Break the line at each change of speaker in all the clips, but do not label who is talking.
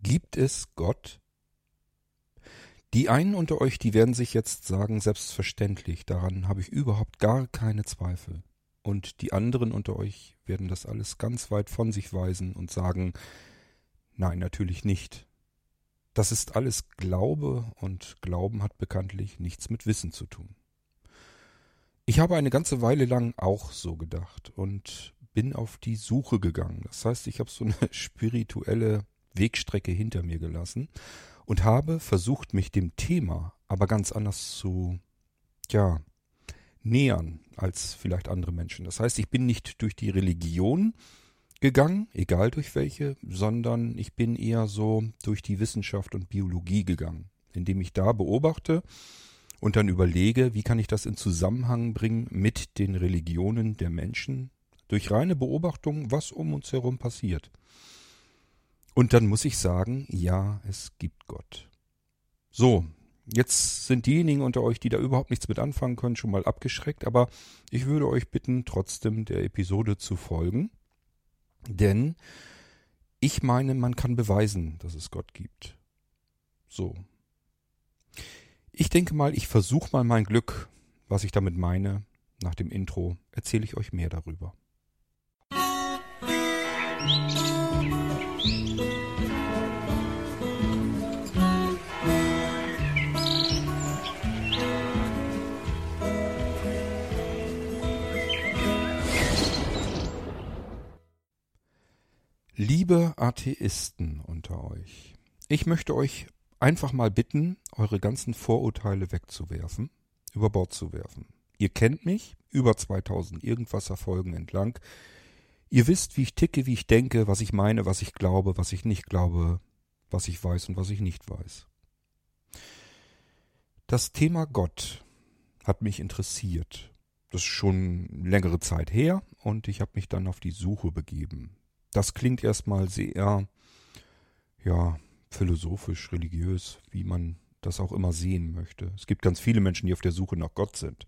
Gibt es Gott? Die einen unter euch, die werden sich jetzt sagen, selbstverständlich, daran habe ich überhaupt gar keine Zweifel. Und die anderen unter euch werden das alles ganz weit von sich weisen und sagen, nein, natürlich nicht. Das ist alles Glaube und Glauben hat bekanntlich nichts mit Wissen zu tun. Ich habe eine ganze Weile lang auch so gedacht und bin auf die Suche gegangen. Das heißt, ich habe so eine spirituelle Wegstrecke hinter mir gelassen und habe versucht, mich dem Thema aber ganz anders zu, ja, nähern als vielleicht andere Menschen. Das heißt, ich bin nicht durch die Religion gegangen, egal durch welche, sondern ich bin eher so durch die Wissenschaft und Biologie gegangen, indem ich da beobachte und dann überlege, wie kann ich das in Zusammenhang bringen mit den Religionen der Menschen, durch reine Beobachtung, was um uns herum passiert. Und dann muss ich sagen, ja, es gibt Gott. So, jetzt sind diejenigen unter euch, die da überhaupt nichts mit anfangen können, schon mal abgeschreckt, aber ich würde euch bitten, trotzdem der Episode zu folgen, denn ich meine, man kann beweisen, dass es Gott gibt. So. Ich denke mal, ich versuche mal mein Glück, was ich damit meine. Nach dem Intro erzähle ich euch mehr darüber. Liebe Atheisten unter euch, ich möchte euch einfach mal bitten, eure ganzen Vorurteile wegzuwerfen, über Bord zu werfen. Ihr kennt mich, über 2000 irgendwas Erfolgen entlang. Ihr wisst, wie ich ticke, wie ich denke, was ich meine, was ich glaube, was ich nicht glaube, was ich weiß und was ich nicht weiß. Das Thema Gott hat mich interessiert. Das ist schon längere Zeit her und ich habe mich dann auf die Suche begeben das klingt erstmal sehr, ja, philosophisch, religiös, wie man das auch immer sehen möchte. Es gibt ganz viele Menschen, die auf der Suche nach Gott sind.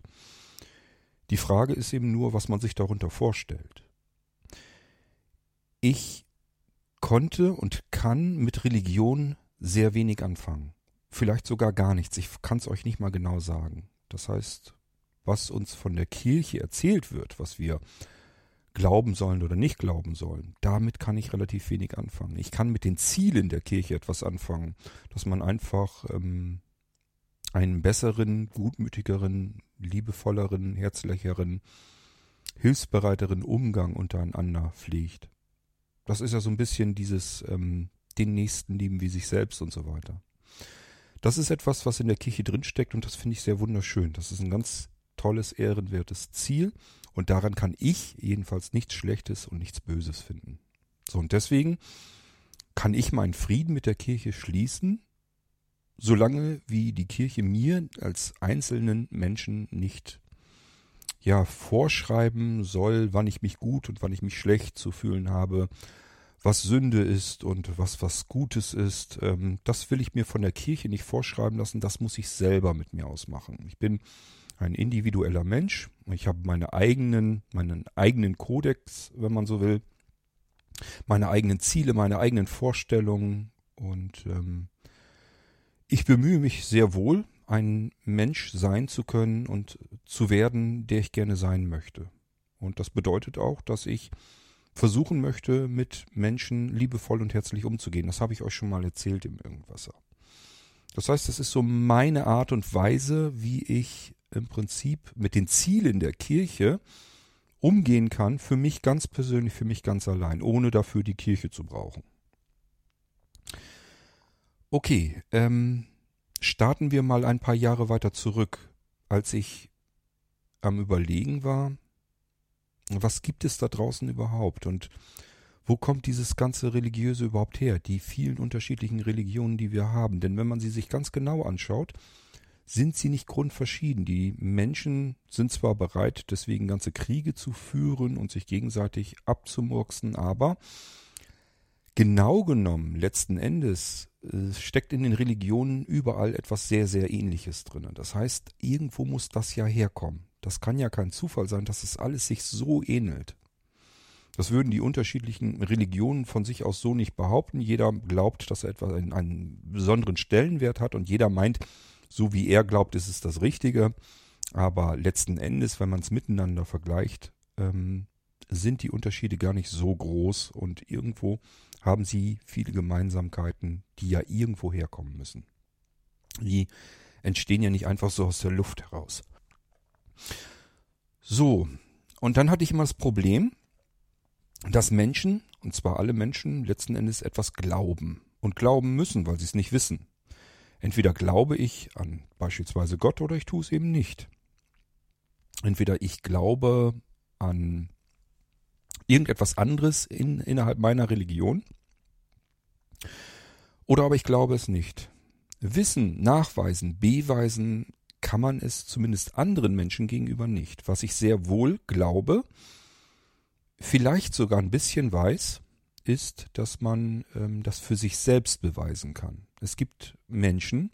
Die Frage ist eben nur, was man sich darunter vorstellt. Ich konnte und kann mit Religion sehr wenig anfangen. Vielleicht sogar gar nichts. Ich kann es euch nicht mal genau sagen. Das heißt, was uns von der Kirche erzählt wird, was wir glauben sollen oder nicht glauben sollen, damit kann ich relativ wenig anfangen. Ich kann mit den Zielen der Kirche etwas anfangen, dass man einfach ähm, einen besseren, gutmütigeren, liebevolleren, herzlicheren, hilfsbereiteren Umgang untereinander pflegt. Das ist ja so ein bisschen dieses ähm, den Nächsten lieben wie sich selbst und so weiter. Das ist etwas, was in der Kirche drinsteckt und das finde ich sehr wunderschön. Das ist ein ganz tolles, ehrenwertes Ziel und daran kann ich jedenfalls nichts Schlechtes und nichts Böses finden. So, und deswegen kann ich meinen Frieden mit der Kirche schließen, solange wie die Kirche mir als einzelnen Menschen nicht ja vorschreiben soll, wann ich mich gut und wann ich mich schlecht zu fühlen habe, was Sünde ist und was was Gutes ist. Ähm, das will ich mir von der Kirche nicht vorschreiben lassen. Das muss ich selber mit mir ausmachen. Ich bin ein individueller Mensch. Ich habe meine eigenen, meinen eigenen Kodex, wenn man so will, meine eigenen Ziele, meine eigenen Vorstellungen und ähm, ich bemühe mich sehr wohl, ein Mensch sein zu können und zu werden, der ich gerne sein möchte. Und das bedeutet auch, dass ich versuchen möchte, mit Menschen liebevoll und herzlich umzugehen. Das habe ich euch schon mal erzählt im Irgendwasser. Das heißt, das ist so meine Art und Weise, wie ich im Prinzip mit den Zielen der Kirche umgehen kann, für mich ganz persönlich, für mich ganz allein, ohne dafür die Kirche zu brauchen. Okay, ähm, starten wir mal ein paar Jahre weiter zurück, als ich am Überlegen war, was gibt es da draußen überhaupt und wo kommt dieses ganze Religiöse überhaupt her, die vielen unterschiedlichen Religionen, die wir haben. Denn wenn man sie sich ganz genau anschaut, sind sie nicht grundverschieden. Die Menschen sind zwar bereit, deswegen ganze Kriege zu führen und sich gegenseitig abzumurksen, aber genau genommen, letzten Endes, äh, steckt in den Religionen überall etwas sehr, sehr ähnliches drin. Das heißt, irgendwo muss das ja herkommen. Das kann ja kein Zufall sein, dass es alles sich so ähnelt. Das würden die unterschiedlichen Religionen von sich aus so nicht behaupten. Jeder glaubt, dass er etwas einen, einen besonderen Stellenwert hat und jeder meint, so wie er glaubt, ist es das Richtige. Aber letzten Endes, wenn man es miteinander vergleicht, ähm, sind die Unterschiede gar nicht so groß und irgendwo haben sie viele Gemeinsamkeiten, die ja irgendwo herkommen müssen. Die entstehen ja nicht einfach so aus der Luft heraus. So, und dann hatte ich immer das Problem, dass Menschen, und zwar alle Menschen, letzten Endes etwas glauben und glauben müssen, weil sie es nicht wissen. Entweder glaube ich an beispielsweise Gott oder ich tue es eben nicht. Entweder ich glaube an irgendetwas anderes in, innerhalb meiner Religion oder aber ich glaube es nicht. Wissen, nachweisen, beweisen kann man es zumindest anderen Menschen gegenüber nicht. Was ich sehr wohl glaube, vielleicht sogar ein bisschen weiß, ist, dass man ähm, das für sich selbst beweisen kann. Es gibt Menschen,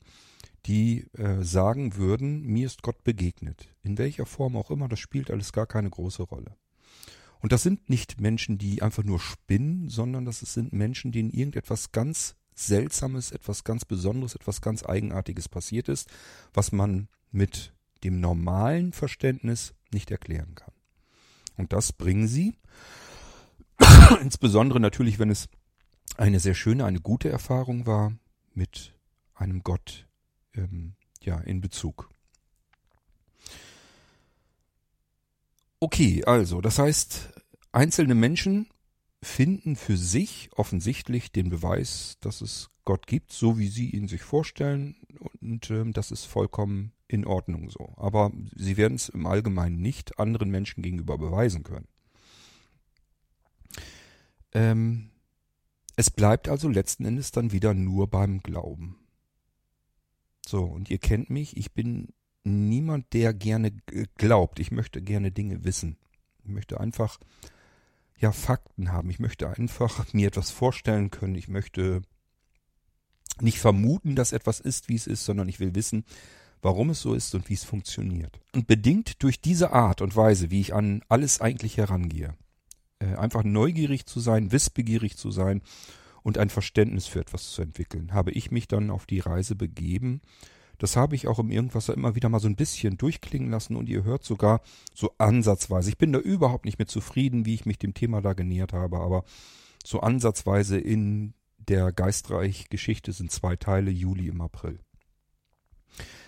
die äh, sagen würden, mir ist Gott begegnet. In welcher Form auch immer, das spielt alles gar keine große Rolle. Und das sind nicht Menschen, die einfach nur spinnen, sondern das sind Menschen, denen irgendetwas ganz Seltsames, etwas ganz Besonderes, etwas ganz Eigenartiges passiert ist, was man mit dem normalen Verständnis nicht erklären kann. Und das bringen sie, insbesondere natürlich, wenn es eine sehr schöne, eine gute Erfahrung war, mit einem Gott ähm, ja, in Bezug. Okay, also, das heißt, einzelne Menschen finden für sich offensichtlich den Beweis, dass es Gott gibt, so wie sie ihn sich vorstellen, und ähm, das ist vollkommen in Ordnung so. Aber sie werden es im Allgemeinen nicht anderen Menschen gegenüber beweisen können. Ähm, es bleibt also letzten Endes dann wieder nur beim Glauben. So, und ihr kennt mich, ich bin niemand, der gerne glaubt. Ich möchte gerne Dinge wissen. Ich möchte einfach ja Fakten haben. Ich möchte einfach mir etwas vorstellen können. Ich möchte nicht vermuten, dass etwas ist, wie es ist, sondern ich will wissen, warum es so ist und wie es funktioniert. Und bedingt durch diese Art und Weise, wie ich an alles eigentlich herangehe, äh, einfach neugierig zu sein, wissbegierig zu sein und ein Verständnis für etwas zu entwickeln, habe ich mich dann auf die Reise begeben. Das habe ich auch im Irgendwasser immer wieder mal so ein bisschen durchklingen lassen und ihr hört sogar so ansatzweise. Ich bin da überhaupt nicht mehr zufrieden, wie ich mich dem Thema da genähert habe, aber so ansatzweise in der Geistreich-Geschichte sind zwei Teile, Juli im April.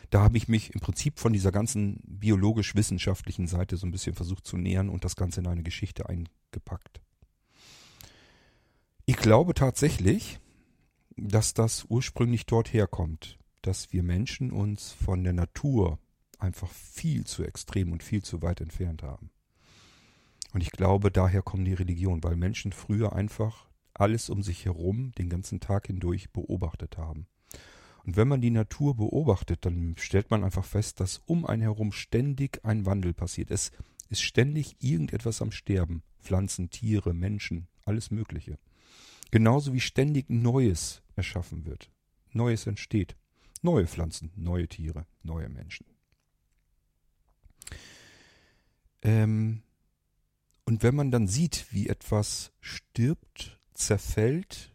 Da habe ich mich im Prinzip von dieser ganzen biologisch-wissenschaftlichen Seite so ein bisschen versucht zu nähern und das Ganze in eine Geschichte eingepackt. Ich glaube tatsächlich, dass das ursprünglich dort herkommt, dass wir Menschen uns von der Natur einfach viel zu extrem und viel zu weit entfernt haben. Und ich glaube, daher kommen die Religionen, weil Menschen früher einfach alles um sich herum den ganzen Tag hindurch beobachtet haben. Und wenn man die Natur beobachtet, dann stellt man einfach fest, dass um einen herum ständig ein Wandel passiert. Es ist ständig irgendetwas am Sterben. Pflanzen, Tiere, Menschen, alles Mögliche. Genauso wie ständig Neues erschaffen wird. Neues entsteht. Neue Pflanzen, neue Tiere, neue Menschen. Ähm, und wenn man dann sieht, wie etwas stirbt, zerfällt,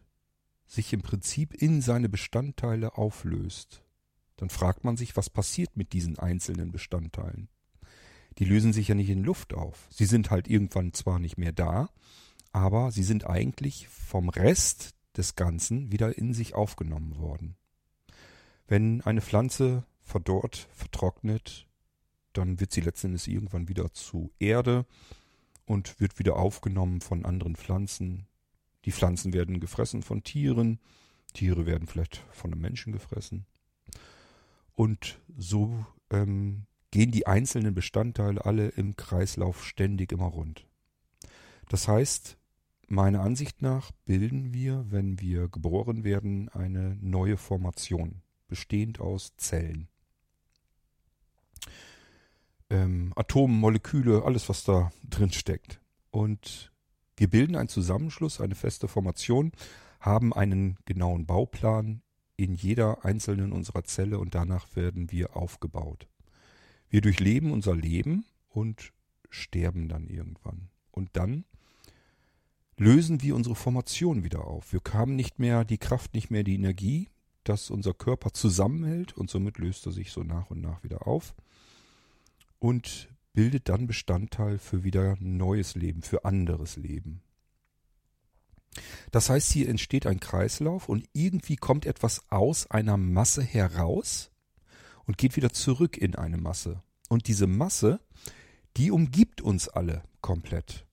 sich im Prinzip in seine Bestandteile auflöst, dann fragt man sich, was passiert mit diesen einzelnen Bestandteilen. Die lösen sich ja nicht in Luft auf. Sie sind halt irgendwann zwar nicht mehr da, aber sie sind eigentlich vom Rest des Ganzen wieder in sich aufgenommen worden. Wenn eine Pflanze verdorrt, vertrocknet, dann wird sie letztendlich irgendwann wieder zu Erde und wird wieder aufgenommen von anderen Pflanzen, die Pflanzen werden gefressen von Tieren, Tiere werden vielleicht von einem Menschen gefressen. Und so ähm, gehen die einzelnen Bestandteile alle im Kreislauf ständig immer rund. Das heißt, meiner Ansicht nach bilden wir, wenn wir geboren werden, eine neue Formation, bestehend aus Zellen. Ähm, Atomen, Moleküle, alles, was da drin steckt. Und wir bilden einen Zusammenschluss, eine feste Formation, haben einen genauen Bauplan in jeder einzelnen unserer Zelle und danach werden wir aufgebaut. Wir durchleben unser Leben und sterben dann irgendwann. Und dann lösen wir unsere Formation wieder auf. Wir haben nicht mehr die Kraft, nicht mehr die Energie, dass unser Körper zusammenhält und somit löst er sich so nach und nach wieder auf und bildet dann Bestandteil für wieder neues Leben, für anderes Leben. Das heißt, hier entsteht ein Kreislauf und irgendwie kommt etwas aus einer Masse heraus und geht wieder zurück in eine Masse. Und diese Masse, die umgibt uns alle komplett.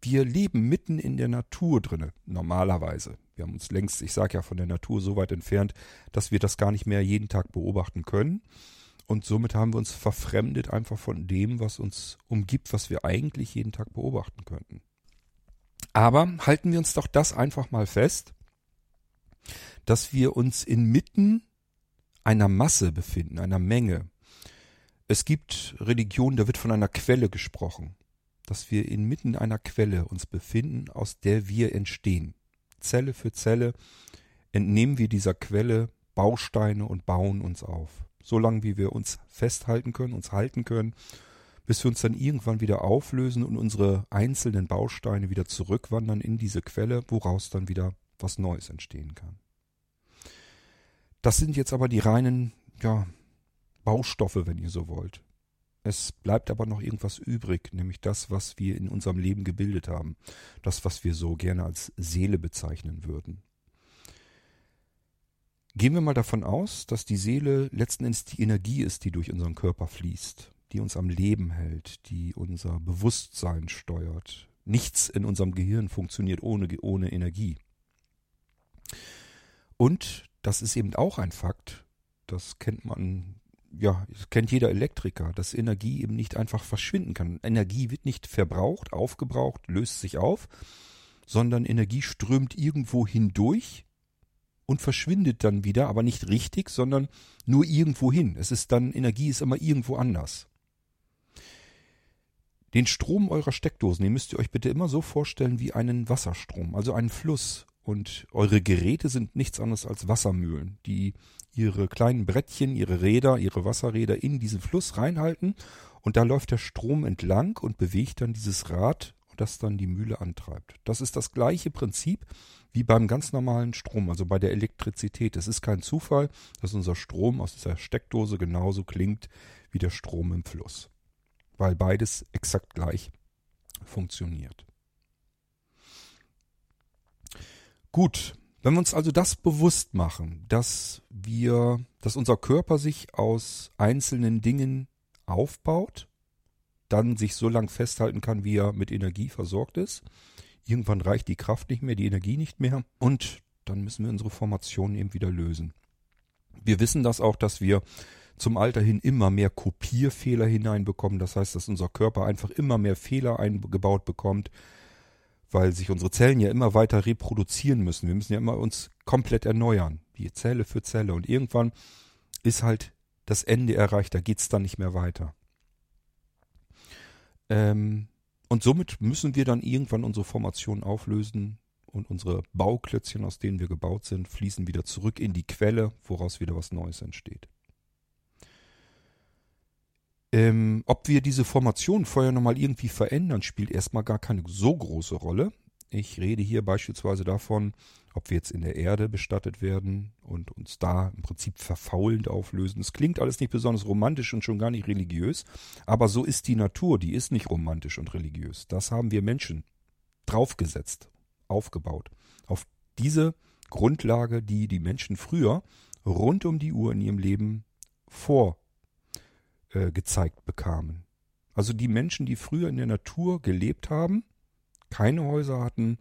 Wir leben mitten in der Natur drinne, normalerweise. Wir haben uns längst, ich sage ja, von der Natur so weit entfernt, dass wir das gar nicht mehr jeden Tag beobachten können. Und somit haben wir uns verfremdet einfach von dem, was uns umgibt, was wir eigentlich jeden Tag beobachten könnten. Aber halten wir uns doch das einfach mal fest, dass wir uns inmitten einer Masse befinden, einer Menge. Es gibt Religionen, da wird von einer Quelle gesprochen, dass wir inmitten einer Quelle uns befinden, aus der wir entstehen. Zelle für Zelle entnehmen wir dieser Quelle Bausteine und bauen uns auf. Solange wie wir uns festhalten können, uns halten können bis wir uns dann irgendwann wieder auflösen und unsere einzelnen Bausteine wieder zurückwandern in diese Quelle, woraus dann wieder was Neues entstehen kann. Das sind jetzt aber die reinen, ja, Baustoffe, wenn ihr so wollt. Es bleibt aber noch irgendwas übrig, nämlich das, was wir in unserem Leben gebildet haben. Das, was wir so gerne als Seele bezeichnen würden. Gehen wir mal davon aus, dass die Seele letzten Endes die Energie ist, die durch unseren Körper fließt die uns am Leben hält, die unser Bewusstsein steuert. Nichts in unserem Gehirn funktioniert ohne, ohne Energie. Und das ist eben auch ein Fakt, das kennt man, ja, das kennt jeder Elektriker, dass Energie eben nicht einfach verschwinden kann. Energie wird nicht verbraucht, aufgebraucht, löst sich auf, sondern Energie strömt irgendwo hindurch und verschwindet dann wieder, aber nicht richtig, sondern nur irgendwo hin. Es ist dann, Energie ist immer irgendwo anders. Den Strom eurer Steckdosen, den müsst ihr euch bitte immer so vorstellen wie einen Wasserstrom, also einen Fluss. Und eure Geräte sind nichts anderes als Wassermühlen, die ihre kleinen Brettchen, ihre Räder, ihre Wasserräder in diesen Fluss reinhalten und da läuft der Strom entlang und bewegt dann dieses Rad, das dann die Mühle antreibt. Das ist das gleiche Prinzip wie beim ganz normalen Strom, also bei der Elektrizität. Es ist kein Zufall, dass unser Strom aus dieser Steckdose genauso klingt wie der Strom im Fluss weil beides exakt gleich funktioniert. Gut, wenn wir uns also das bewusst machen, dass wir, dass unser Körper sich aus einzelnen Dingen aufbaut, dann sich so lang festhalten kann, wie er mit Energie versorgt ist. Irgendwann reicht die Kraft nicht mehr, die Energie nicht mehr und dann müssen wir unsere Formation eben wieder lösen. Wir wissen das auch, dass wir zum Alter hin immer mehr Kopierfehler hineinbekommen. Das heißt, dass unser Körper einfach immer mehr Fehler eingebaut bekommt, weil sich unsere Zellen ja immer weiter reproduzieren müssen. Wir müssen ja immer uns komplett erneuern, wie Zelle für Zelle. Und irgendwann ist halt das Ende erreicht, da geht's dann nicht mehr weiter. Ähm, und somit müssen wir dann irgendwann unsere Formation auflösen und unsere Bauklötzchen, aus denen wir gebaut sind, fließen wieder zurück in die Quelle, woraus wieder was Neues entsteht. Ähm, ob wir diese Formation vorher nochmal irgendwie verändern, spielt erstmal gar keine so große Rolle. Ich rede hier beispielsweise davon, ob wir jetzt in der Erde bestattet werden und uns da im Prinzip verfaulend auflösen. Es klingt alles nicht besonders romantisch und schon gar nicht religiös, aber so ist die Natur, die ist nicht romantisch und religiös. Das haben wir Menschen draufgesetzt, aufgebaut. Auf diese Grundlage, die die Menschen früher rund um die Uhr in ihrem Leben vor äh, gezeigt bekamen. Also die Menschen, die früher in der Natur gelebt haben, keine Häuser hatten,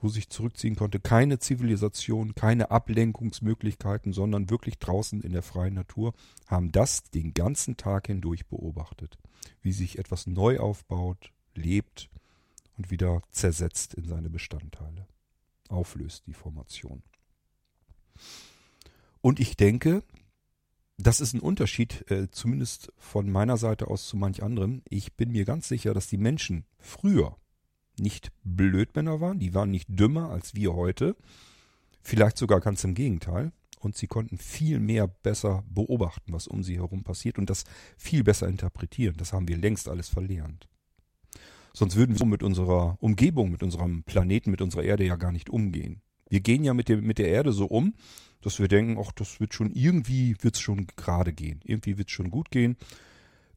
wo sich zurückziehen konnte, keine Zivilisation, keine Ablenkungsmöglichkeiten, sondern wirklich draußen in der freien Natur, haben das den ganzen Tag hindurch beobachtet, wie sich etwas neu aufbaut, lebt und wieder zersetzt in seine Bestandteile, auflöst die Formation. Und ich denke, das ist ein Unterschied, äh, zumindest von meiner Seite aus zu manch anderem. Ich bin mir ganz sicher, dass die Menschen früher nicht Blödmänner waren, die waren nicht dümmer als wir heute, vielleicht sogar ganz im Gegenteil. Und sie konnten viel mehr besser beobachten, was um sie herum passiert und das viel besser interpretieren. Das haben wir längst alles verlernt. Sonst würden wir so mit unserer Umgebung, mit unserem Planeten, mit unserer Erde ja gar nicht umgehen. Wir gehen ja mit der, mit der Erde so um, dass wir denken, ach, das wird schon irgendwie, wird es schon gerade gehen. Irgendwie wird es schon gut gehen.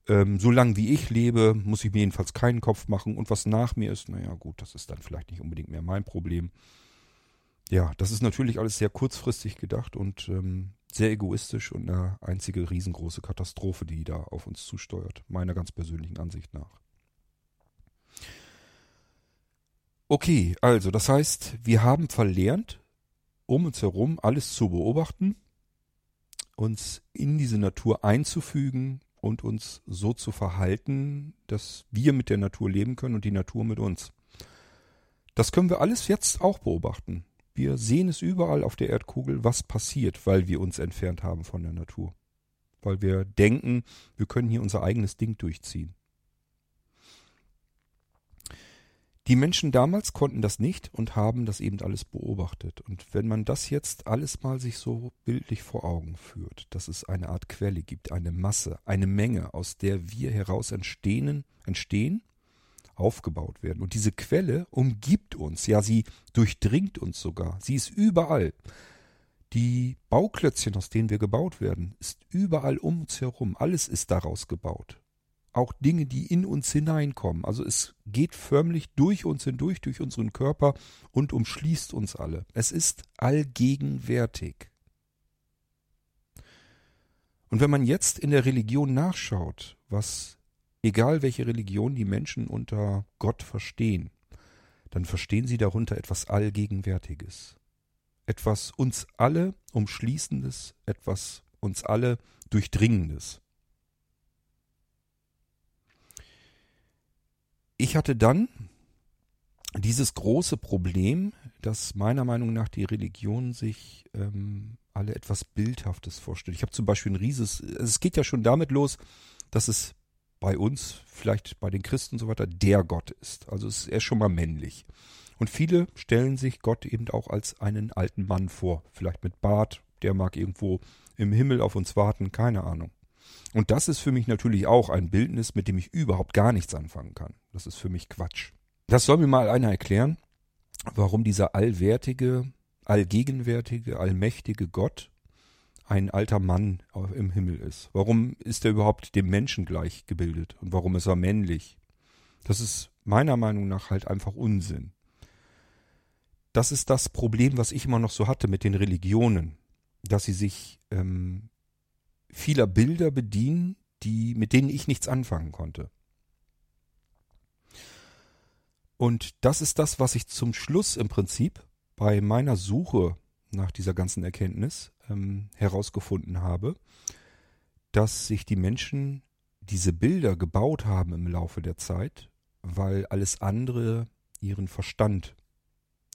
Ähm, solange wie ich lebe, muss ich mir jedenfalls keinen Kopf machen. Und was nach mir ist, naja gut, das ist dann vielleicht nicht unbedingt mehr mein Problem. Ja, das ist natürlich alles sehr kurzfristig gedacht und ähm, sehr egoistisch und eine einzige riesengroße Katastrophe, die da auf uns zusteuert, meiner ganz persönlichen Ansicht nach. Okay, also das heißt, wir haben verlernt, um uns herum alles zu beobachten, uns in diese Natur einzufügen und uns so zu verhalten, dass wir mit der Natur leben können und die Natur mit uns. Das können wir alles jetzt auch beobachten. Wir sehen es überall auf der Erdkugel, was passiert, weil wir uns entfernt haben von der Natur. Weil wir denken, wir können hier unser eigenes Ding durchziehen. Die Menschen damals konnten das nicht und haben das eben alles beobachtet. Und wenn man das jetzt alles mal sich so bildlich vor Augen führt, dass es eine Art Quelle gibt, eine Masse, eine Menge, aus der wir heraus entstehen, entstehen aufgebaut werden. Und diese Quelle umgibt uns, ja, sie durchdringt uns sogar. Sie ist überall. Die Bauklötzchen, aus denen wir gebaut werden, ist überall um uns herum. Alles ist daraus gebaut. Auch Dinge, die in uns hineinkommen. Also es geht förmlich durch uns hindurch, durch unseren Körper und umschließt uns alle. Es ist allgegenwärtig. Und wenn man jetzt in der Religion nachschaut, was Egal welche Religion die Menschen unter Gott verstehen, dann verstehen sie darunter etwas Allgegenwärtiges. Etwas uns alle umschließendes, etwas uns alle durchdringendes. Ich hatte dann dieses große Problem, dass meiner Meinung nach die Religion sich ähm, alle etwas Bildhaftes vorstellt. Ich habe zum Beispiel ein rieses, es geht ja schon damit los, dass es bei uns, vielleicht bei den Christen und so weiter, der Gott ist. Also ist er schon mal männlich. Und viele stellen sich Gott eben auch als einen alten Mann vor. Vielleicht mit Bart, der mag irgendwo im Himmel auf uns warten, keine Ahnung. Und das ist für mich natürlich auch ein Bildnis, mit dem ich überhaupt gar nichts anfangen kann. Das ist für mich Quatsch. Das soll mir mal einer erklären, warum dieser allwertige, allgegenwärtige, allmächtige Gott ein alter Mann im Himmel ist. Warum ist er überhaupt dem Menschen gleich gebildet und warum ist er männlich? Das ist meiner Meinung nach halt einfach Unsinn. Das ist das Problem, was ich immer noch so hatte mit den Religionen, dass sie sich ähm, vieler Bilder bedienen, die mit denen ich nichts anfangen konnte. Und das ist das, was ich zum Schluss im Prinzip bei meiner Suche nach dieser ganzen Erkenntnis ähm, herausgefunden habe, dass sich die Menschen diese Bilder gebaut haben im Laufe der Zeit, weil alles andere ihren Verstand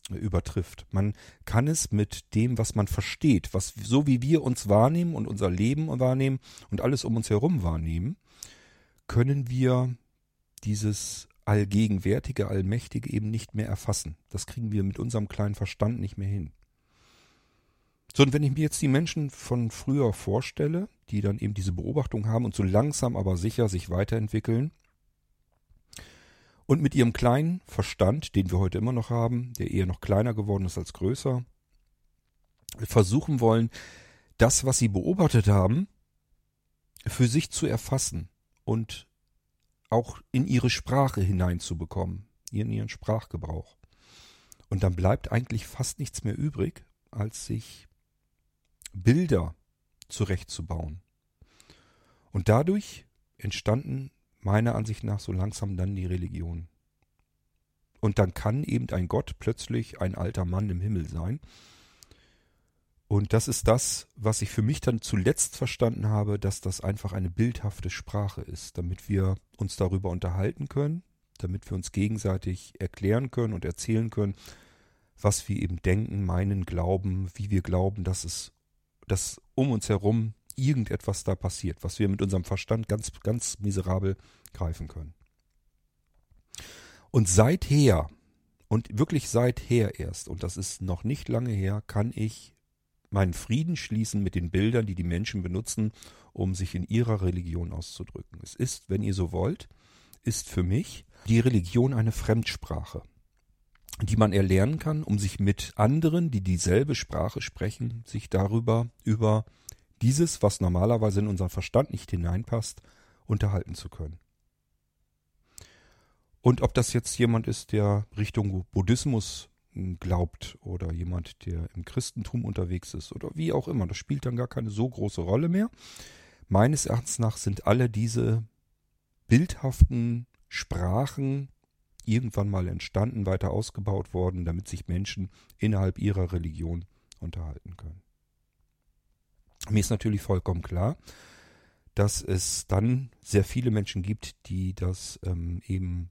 äh, übertrifft. Man kann es mit dem, was man versteht, was so wie wir uns wahrnehmen und unser Leben wahrnehmen und alles um uns herum wahrnehmen, können wir dieses allgegenwärtige, allmächtige eben nicht mehr erfassen. Das kriegen wir mit unserem kleinen Verstand nicht mehr hin. So, und wenn ich mir jetzt die Menschen von früher vorstelle, die dann eben diese Beobachtung haben und so langsam aber sicher sich weiterentwickeln und mit ihrem kleinen Verstand, den wir heute immer noch haben, der eher noch kleiner geworden ist als größer, versuchen wollen, das, was sie beobachtet haben, für sich zu erfassen und auch in ihre Sprache hineinzubekommen, in ihren Sprachgebrauch. Und dann bleibt eigentlich fast nichts mehr übrig, als sich Bilder zurechtzubauen. Und dadurch entstanden meiner Ansicht nach so langsam dann die Religionen. Und dann kann eben ein Gott plötzlich ein alter Mann im Himmel sein. Und das ist das, was ich für mich dann zuletzt verstanden habe, dass das einfach eine bildhafte Sprache ist, damit wir uns darüber unterhalten können, damit wir uns gegenseitig erklären können und erzählen können, was wir eben denken, meinen, glauben, wie wir glauben, dass es dass um uns herum irgendetwas da passiert, was wir mit unserem Verstand ganz, ganz miserabel greifen können. Und seither, und wirklich seither erst, und das ist noch nicht lange her, kann ich meinen Frieden schließen mit den Bildern, die die Menschen benutzen, um sich in ihrer Religion auszudrücken. Es ist, wenn ihr so wollt, ist für mich die Religion eine Fremdsprache, die man erlernen kann, um sich mit anderen, die dieselbe Sprache sprechen, sich darüber, über dieses, was normalerweise in unseren Verstand nicht hineinpasst, unterhalten zu können. Und ob das jetzt jemand ist, der Richtung Buddhismus glaubt oder jemand, der im Christentum unterwegs ist oder wie auch immer, das spielt dann gar keine so große Rolle mehr. Meines Erachtens nach sind alle diese bildhaften Sprachen irgendwann mal entstanden, weiter ausgebaut worden, damit sich Menschen innerhalb ihrer Religion unterhalten können. Mir ist natürlich vollkommen klar, dass es dann sehr viele Menschen gibt, die das ähm, eben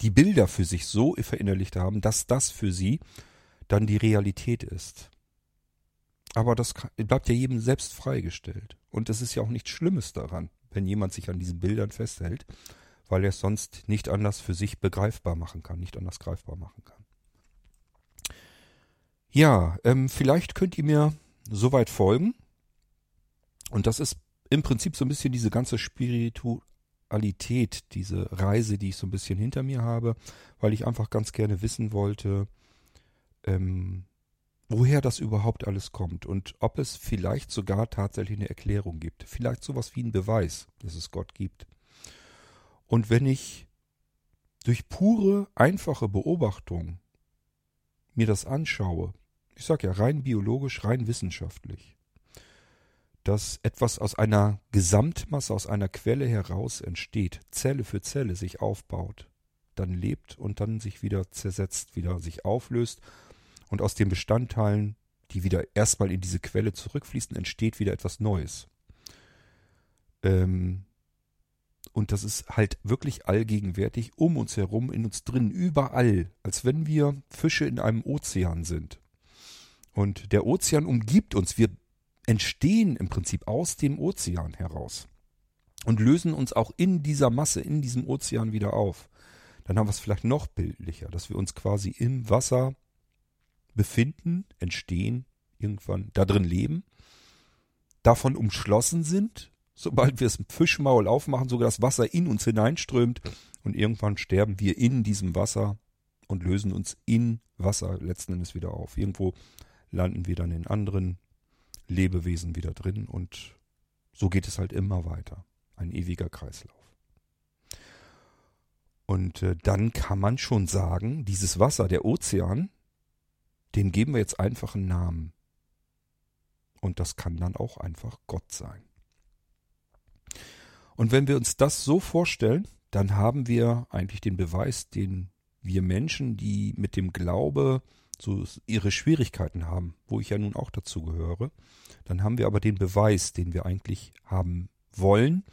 die Bilder für sich so verinnerlicht haben, dass das für sie dann die Realität ist. Aber das bleibt ja jedem selbst freigestellt. Und es ist ja auch nichts Schlimmes daran, wenn jemand sich an diesen Bildern festhält, weil er es sonst nicht anders für sich begreifbar machen kann, nicht anders greifbar machen kann. Ja, ähm, vielleicht könnt ihr mir soweit folgen. Und das ist im Prinzip so ein bisschen diese ganze Spiritualität, diese Reise, die ich so ein bisschen hinter mir habe, weil ich einfach ganz gerne wissen wollte, ähm, woher das überhaupt alles kommt und ob es vielleicht sogar tatsächlich eine Erklärung gibt. Vielleicht sowas wie ein Beweis, dass es Gott gibt. Und wenn ich durch pure, einfache Beobachtung mir das anschaue, ich sage ja rein biologisch, rein wissenschaftlich, dass etwas aus einer Gesamtmasse, aus einer Quelle heraus entsteht, Zelle für Zelle sich aufbaut, dann lebt und dann sich wieder zersetzt, wieder sich auflöst und aus den Bestandteilen, die wieder erstmal in diese Quelle zurückfließen, entsteht wieder etwas Neues. Ähm, und das ist halt wirklich allgegenwärtig um uns herum, in uns drin, überall, als wenn wir Fische in einem Ozean sind. Und der Ozean umgibt uns, wir entstehen im Prinzip aus dem Ozean heraus und lösen uns auch in dieser Masse, in diesem Ozean wieder auf. Dann haben wir es vielleicht noch bildlicher, dass wir uns quasi im Wasser befinden, entstehen, irgendwann da drin leben, davon umschlossen sind, sobald wir das Fischmaul aufmachen, sogar das Wasser in uns hineinströmt und irgendwann sterben wir in diesem Wasser und lösen uns in Wasser letzten Endes wieder auf. Irgendwo landen wir dann in anderen Lebewesen wieder drin und so geht es halt immer weiter. Ein ewiger Kreislauf. Und äh, dann kann man schon sagen, dieses Wasser, der Ozean, dem geben wir jetzt einfach einen Namen. Und das kann dann auch einfach Gott sein. Und wenn wir uns das so vorstellen, dann haben wir eigentlich den Beweis, den wir Menschen, die mit dem Glaube so ihre Schwierigkeiten haben, wo ich ja nun auch dazu gehöre, dann haben wir aber den Beweis, den wir eigentlich haben wollen,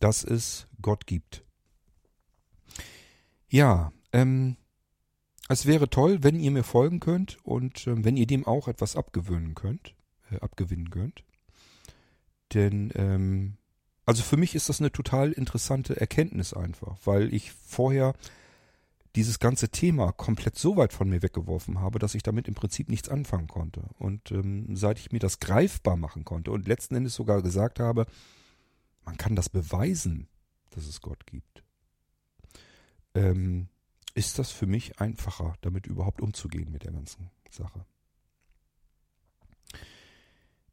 dass es Gott gibt. Ja, ähm, es wäre toll, wenn ihr mir folgen könnt und äh, wenn ihr dem auch etwas abgewöhnen könnt, äh, abgewinnen könnt. Denn, ähm, also für mich ist das eine total interessante Erkenntnis einfach, weil ich vorher dieses ganze Thema komplett so weit von mir weggeworfen habe, dass ich damit im Prinzip nichts anfangen konnte. Und ähm, seit ich mir das greifbar machen konnte und letzten Endes sogar gesagt habe, man kann das beweisen, dass es Gott gibt, ähm, ist das für mich einfacher, damit überhaupt umzugehen mit der ganzen Sache.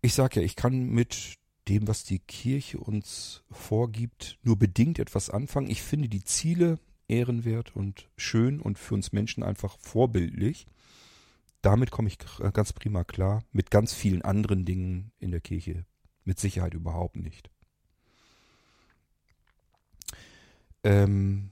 Ich sage ja, ich kann mit dem, was die Kirche uns vorgibt, nur bedingt etwas anfangen. Ich finde die Ziele ehrenwert und schön und für uns Menschen einfach vorbildlich. Damit komme ich ganz prima klar. Mit ganz vielen anderen Dingen in der Kirche mit Sicherheit überhaupt nicht. Ähm,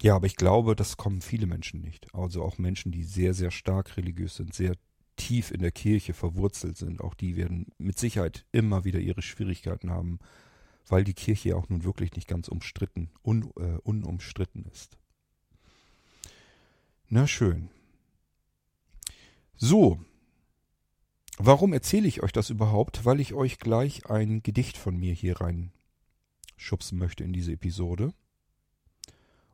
ja, aber ich glaube, das kommen viele Menschen nicht. Also auch Menschen, die sehr, sehr stark religiös sind, sehr tief in der Kirche verwurzelt sind. Auch die werden mit Sicherheit immer wieder ihre Schwierigkeiten haben, weil die Kirche ja auch nun wirklich nicht ganz umstritten, un, äh, unumstritten ist. Na schön. So, warum erzähle ich euch das überhaupt? Weil ich euch gleich ein Gedicht von mir hier rein schubsen möchte in diese Episode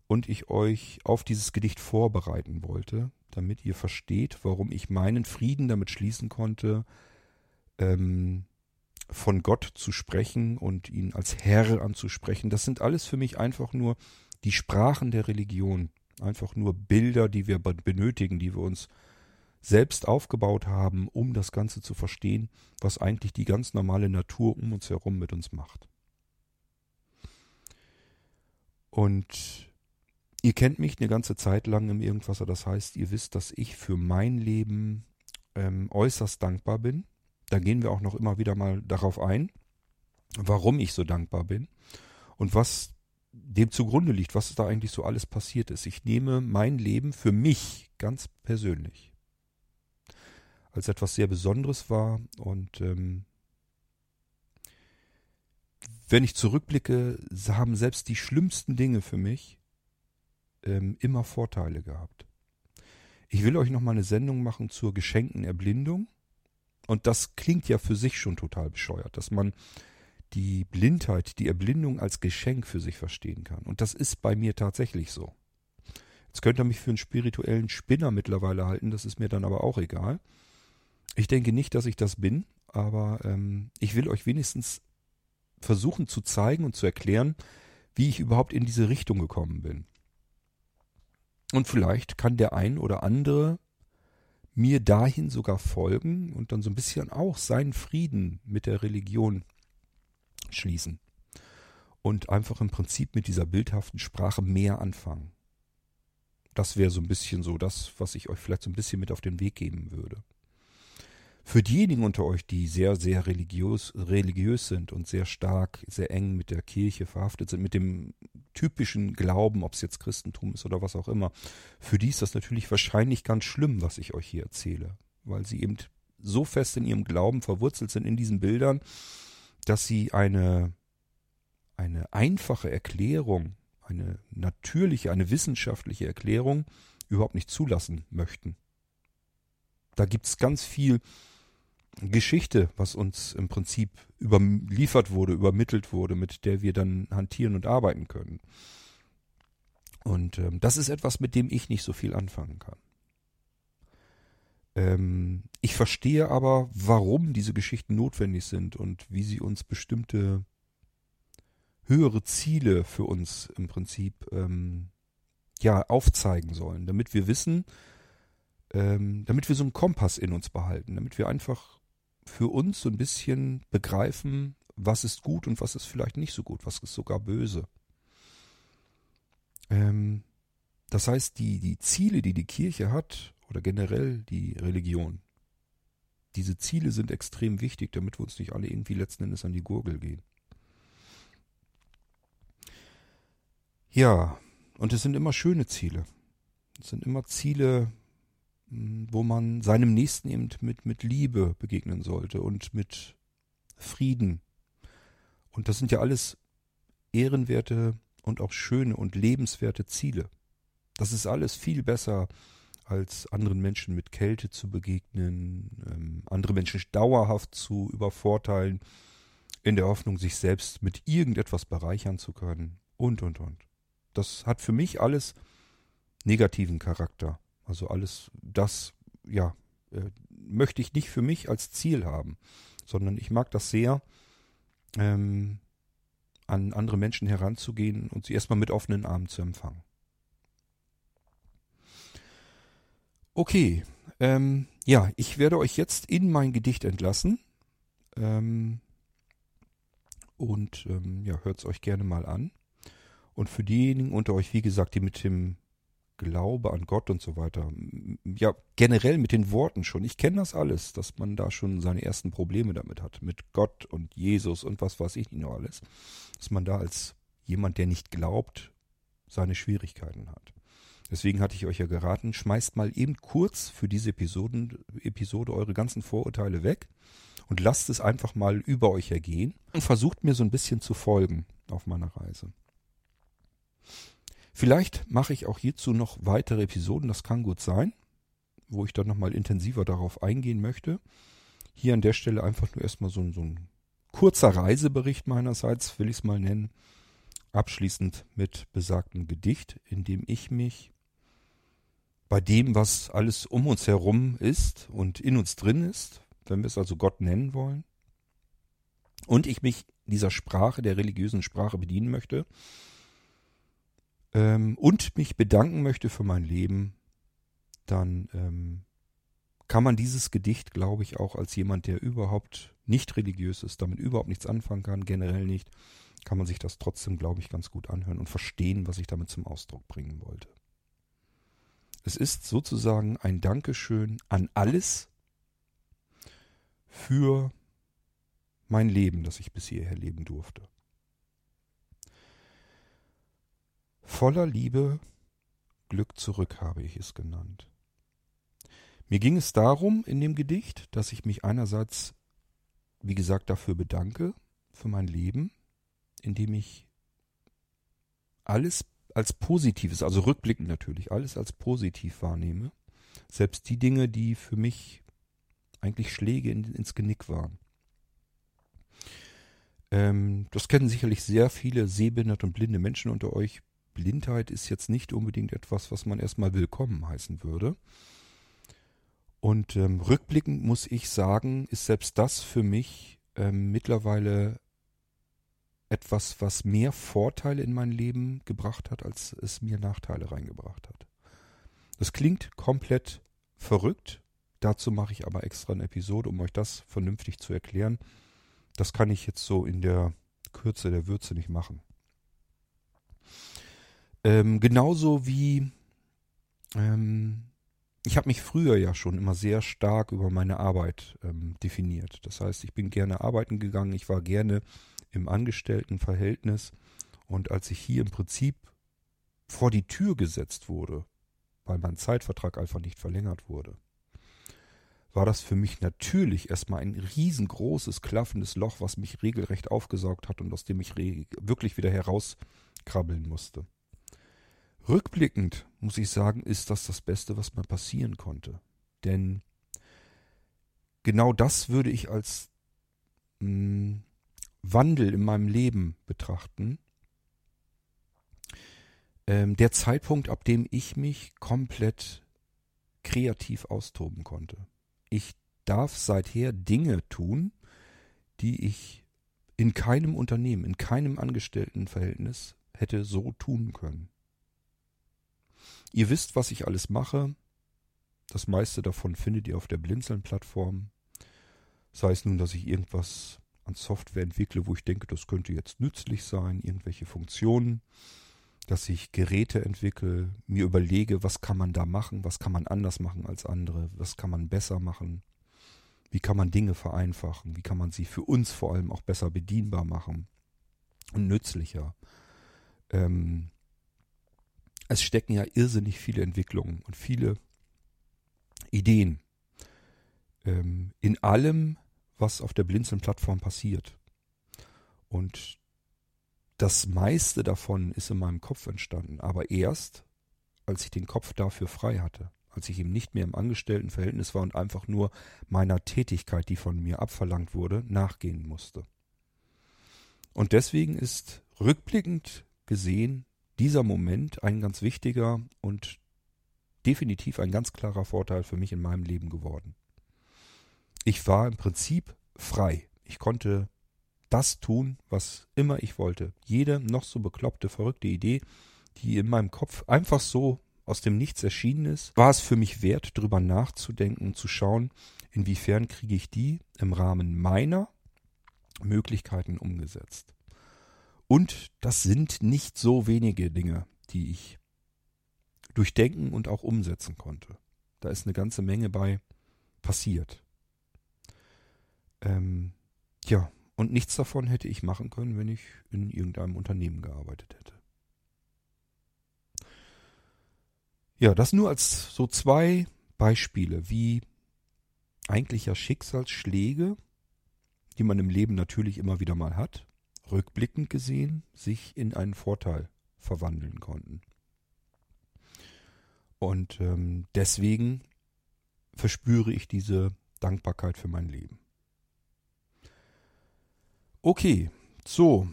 und ich euch auf dieses Gedicht vorbereiten wollte, damit ihr versteht, warum ich meinen Frieden damit schließen konnte, ähm, von Gott zu sprechen und ihn als Herr anzusprechen, das sind alles für mich einfach nur die Sprachen der Religion. Einfach nur Bilder, die wir benötigen, die wir uns selbst aufgebaut haben, um das Ganze zu verstehen, was eigentlich die ganz normale Natur um uns herum mit uns macht. Und ihr kennt mich eine ganze Zeit lang im Irgendwasser, das heißt, ihr wisst, dass ich für mein Leben ähm, äußerst dankbar bin. Da gehen wir auch noch immer wieder mal darauf ein, warum ich so dankbar bin und was dem zugrunde liegt, was da eigentlich so alles passiert ist. Ich nehme mein Leben für mich ganz persönlich als etwas sehr Besonderes war und ähm, wenn ich zurückblicke, haben selbst die schlimmsten Dinge für mich ähm, immer Vorteile gehabt. Ich will euch noch mal eine Sendung machen zur geschenkten Erblindung. Und das klingt ja für sich schon total bescheuert, dass man die Blindheit, die Erblindung als Geschenk für sich verstehen kann. Und das ist bei mir tatsächlich so. Jetzt könnt ihr mich für einen spirituellen Spinner mittlerweile halten, das ist mir dann aber auch egal. Ich denke nicht, dass ich das bin, aber ähm, ich will euch wenigstens versuchen zu zeigen und zu erklären, wie ich überhaupt in diese Richtung gekommen bin. Und vielleicht kann der ein oder andere mir dahin sogar folgen und dann so ein bisschen auch seinen Frieden mit der Religion schließen. Und einfach im Prinzip mit dieser bildhaften Sprache mehr anfangen. Das wäre so ein bisschen so das, was ich euch vielleicht so ein bisschen mit auf den Weg geben würde. Für diejenigen unter euch, die sehr, sehr religiös, religiös sind und sehr stark, sehr eng mit der Kirche verhaftet sind, mit dem typischen Glauben, ob es jetzt Christentum ist oder was auch immer, für die ist das natürlich wahrscheinlich ganz schlimm, was ich euch hier erzähle, weil sie eben so fest in ihrem Glauben verwurzelt sind in diesen Bildern, dass sie eine, eine einfache Erklärung, eine natürliche, eine wissenschaftliche Erklärung überhaupt nicht zulassen möchten. Da gibt es ganz viel Geschichte, was uns im Prinzip überliefert wurde, übermittelt wurde, mit der wir dann hantieren und arbeiten können. Und ähm, das ist etwas, mit dem ich nicht so viel anfangen kann. Ähm, ich verstehe aber, warum diese Geschichten notwendig sind und wie sie uns bestimmte höhere Ziele für uns im Prinzip ähm, ja aufzeigen sollen, damit wir wissen, ähm, damit wir so einen Kompass in uns behalten, damit wir einfach für uns so ein bisschen begreifen, was ist gut und was ist vielleicht nicht so gut, was ist sogar böse. Ähm, das heißt, die, die Ziele, die die Kirche hat, oder generell die Religion, diese Ziele sind extrem wichtig, damit wir uns nicht alle irgendwie letzten Endes an die Gurgel gehen. Ja, und es sind immer schöne Ziele. Es sind immer Ziele, wo man seinem Nächsten eben mit, mit Liebe begegnen sollte und mit Frieden. Und das sind ja alles ehrenwerte und auch schöne und lebenswerte Ziele. Das ist alles viel besser, als anderen Menschen mit Kälte zu begegnen, ähm, andere Menschen dauerhaft zu übervorteilen, in der Hoffnung, sich selbst mit irgendetwas bereichern zu können und, und, und. Das hat für mich alles negativen Charakter. Also alles das, ja, äh, möchte ich nicht für mich als Ziel haben, sondern ich mag das sehr, ähm, an andere Menschen heranzugehen und sie erstmal mit offenen Armen zu empfangen. Okay, ähm, ja, ich werde euch jetzt in mein Gedicht entlassen. Ähm, und ähm, ja, hört es euch gerne mal an. Und für diejenigen unter euch, wie gesagt, die mit dem Glaube an Gott und so weiter. Ja, generell mit den Worten schon. Ich kenne das alles, dass man da schon seine ersten Probleme damit hat. Mit Gott und Jesus und was weiß ich nicht noch alles. Dass man da als jemand, der nicht glaubt, seine Schwierigkeiten hat. Deswegen hatte ich euch ja geraten, schmeißt mal eben kurz für diese Episoden, Episode eure ganzen Vorurteile weg und lasst es einfach mal über euch ergehen und versucht mir so ein bisschen zu folgen auf meiner Reise. Vielleicht mache ich auch hierzu noch weitere Episoden, das kann gut sein, wo ich dann nochmal intensiver darauf eingehen möchte. Hier an der Stelle einfach nur erstmal so, so ein kurzer Reisebericht meinerseits, will ich es mal nennen. Abschließend mit besagtem Gedicht, in dem ich mich bei dem, was alles um uns herum ist und in uns drin ist, wenn wir es also Gott nennen wollen, und ich mich dieser Sprache, der religiösen Sprache bedienen möchte ähm, und mich bedanken möchte für mein Leben, dann ähm, kann man dieses Gedicht, glaube ich, auch als jemand, der überhaupt nicht religiös ist, damit überhaupt nichts anfangen kann, generell nicht, kann man sich das trotzdem, glaube ich, ganz gut anhören und verstehen, was ich damit zum Ausdruck bringen wollte. Es ist sozusagen ein Dankeschön an alles für mein Leben, das ich bis hierher leben durfte. Voller Liebe, Glück zurück habe ich es genannt. Mir ging es darum in dem Gedicht, dass ich mich einerseits, wie gesagt, dafür bedanke, für mein Leben, indem ich alles als Positives, also rückblickend natürlich, alles als positiv wahrnehme. Selbst die Dinge, die für mich eigentlich Schläge in, ins Genick waren. Ähm, das kennen sicherlich sehr viele sehbehinderte und blinde Menschen unter euch. Blindheit ist jetzt nicht unbedingt etwas, was man erstmal willkommen heißen würde. Und ähm, rückblickend muss ich sagen, ist selbst das für mich ähm, mittlerweile etwas, was mehr Vorteile in mein Leben gebracht hat, als es mir Nachteile reingebracht hat. Das klingt komplett verrückt. Dazu mache ich aber extra eine Episode, um euch das vernünftig zu erklären. Das kann ich jetzt so in der Kürze der Würze nicht machen. Ähm, genauso wie ähm, ich habe mich früher ja schon immer sehr stark über meine Arbeit ähm, definiert. Das heißt, ich bin gerne arbeiten gegangen, ich war gerne im Angestelltenverhältnis und als ich hier im Prinzip vor die Tür gesetzt wurde, weil mein Zeitvertrag einfach nicht verlängert wurde, war das für mich natürlich erstmal ein riesengroßes, klaffendes Loch, was mich regelrecht aufgesaugt hat und aus dem ich wirklich wieder herauskrabbeln musste. Rückblickend muss ich sagen, ist das das Beste, was mir passieren konnte. Denn genau das würde ich als mh, hm, Wandel in meinem Leben betrachten. Ähm, der Zeitpunkt, ab dem ich mich komplett kreativ austoben konnte. Ich darf seither Dinge tun, die ich in keinem Unternehmen, in keinem Angestelltenverhältnis hätte so tun können. Ihr wisst, was ich alles mache. Das meiste davon findet ihr auf der Blinzeln-Plattform. Sei es nun, dass ich irgendwas an Software entwickle, wo ich denke, das könnte jetzt nützlich sein, irgendwelche Funktionen, dass ich Geräte entwickle, mir überlege, was kann man da machen, was kann man anders machen als andere, was kann man besser machen, wie kann man Dinge vereinfachen, wie kann man sie für uns vor allem auch besser bedienbar machen und nützlicher. Ähm, es stecken ja irrsinnig viele Entwicklungen und viele Ideen ähm, in allem, was auf der Blinzeln-Plattform passiert. Und das meiste davon ist in meinem Kopf entstanden, aber erst, als ich den Kopf dafür frei hatte, als ich eben nicht mehr im Angestelltenverhältnis war und einfach nur meiner Tätigkeit, die von mir abverlangt wurde, nachgehen musste. Und deswegen ist rückblickend gesehen dieser Moment ein ganz wichtiger und definitiv ein ganz klarer Vorteil für mich in meinem Leben geworden. Ich war im Prinzip frei. Ich konnte das tun, was immer ich wollte. Jede noch so bekloppte, verrückte Idee, die in meinem Kopf einfach so aus dem Nichts erschienen ist, war es für mich wert, darüber nachzudenken zu schauen, inwiefern kriege ich die im Rahmen meiner Möglichkeiten umgesetzt. Und das sind nicht so wenige Dinge, die ich durchdenken und auch umsetzen konnte. Da ist eine ganze Menge bei passiert. Ähm, ja, und nichts davon hätte ich machen können, wenn ich in irgendeinem Unternehmen gearbeitet hätte. Ja, das nur als so zwei Beispiele, wie eigentlich ja Schicksalsschläge, die man im Leben natürlich immer wieder mal hat, rückblickend gesehen sich in einen Vorteil verwandeln konnten. Und ähm, deswegen verspüre ich diese Dankbarkeit für mein Leben. Okay, so,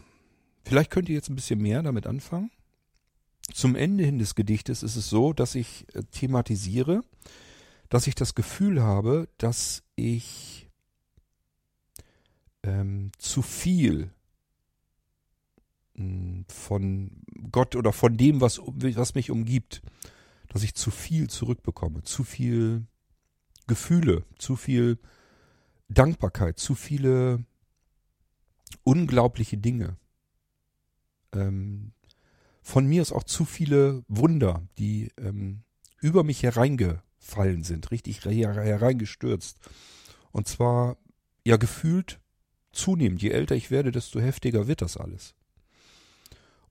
vielleicht könnt ihr jetzt ein bisschen mehr damit anfangen. Zum Ende hin des Gedichtes ist es so, dass ich äh, thematisiere, dass ich das Gefühl habe, dass ich ähm, zu viel von Gott oder von dem, was, was mich umgibt, dass ich zu viel zurückbekomme, zu viel Gefühle, zu viel Dankbarkeit, zu viele unglaubliche Dinge. Ähm, von mir ist auch zu viele Wunder, die ähm, über mich hereingefallen sind, richtig hereingestürzt. Und zwar ja gefühlt zunehmend. Je älter ich werde, desto heftiger wird das alles.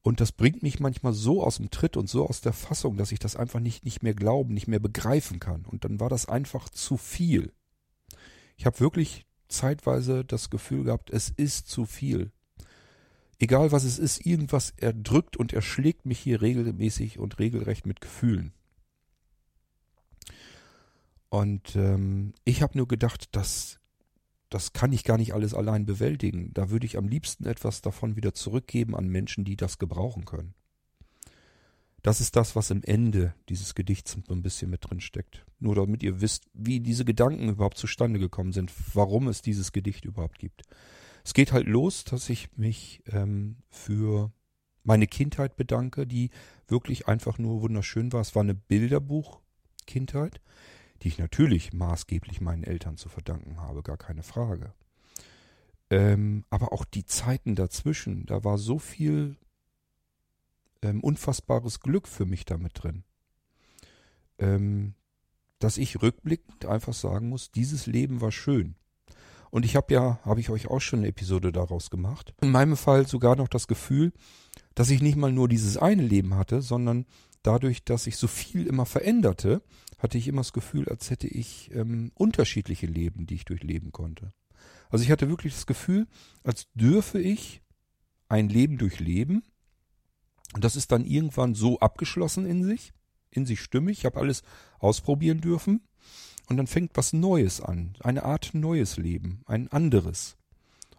Und das bringt mich manchmal so aus dem Tritt und so aus der Fassung, dass ich das einfach nicht, nicht mehr glauben, nicht mehr begreifen kann. Und dann war das einfach zu viel. Ich habe wirklich zeitweise das Gefühl gehabt, es ist zu viel. Egal was es ist, irgendwas erdrückt und erschlägt mich hier regelmäßig und regelrecht mit Gefühlen. Und ähm, ich habe nur gedacht, das, das kann ich gar nicht alles allein bewältigen. Da würde ich am liebsten etwas davon wieder zurückgeben an Menschen, die das gebrauchen können. Das ist das, was im Ende dieses Gedichts so ein bisschen mit drin steckt. Nur damit ihr wisst, wie diese Gedanken überhaupt zustande gekommen sind, warum es dieses Gedicht überhaupt gibt. Es geht halt los, dass ich mich ähm, für meine Kindheit bedanke, die wirklich einfach nur wunderschön war. Es war eine Bilderbuch-Kindheit, die ich natürlich maßgeblich meinen Eltern zu verdanken habe, gar keine Frage. Ähm, aber auch die Zeiten dazwischen, da war so viel ähm, unfassbares Glück für mich damit drin. Ähm, dass ich rückblickend einfach sagen muss, dieses Leben war schön. Und ich habe ja, habe ich euch auch schon eine Episode daraus gemacht. In meinem Fall sogar noch das Gefühl, dass ich nicht mal nur dieses eine Leben hatte, sondern dadurch, dass ich so viel immer veränderte, hatte ich immer das Gefühl, als hätte ich ähm, unterschiedliche Leben, die ich durchleben konnte. Also ich hatte wirklich das Gefühl, als dürfe ich ein Leben durchleben, und das ist dann irgendwann so abgeschlossen in sich, in sich stimmig. Ich habe alles ausprobieren dürfen. Und dann fängt was Neues an. Eine Art neues Leben. Ein anderes.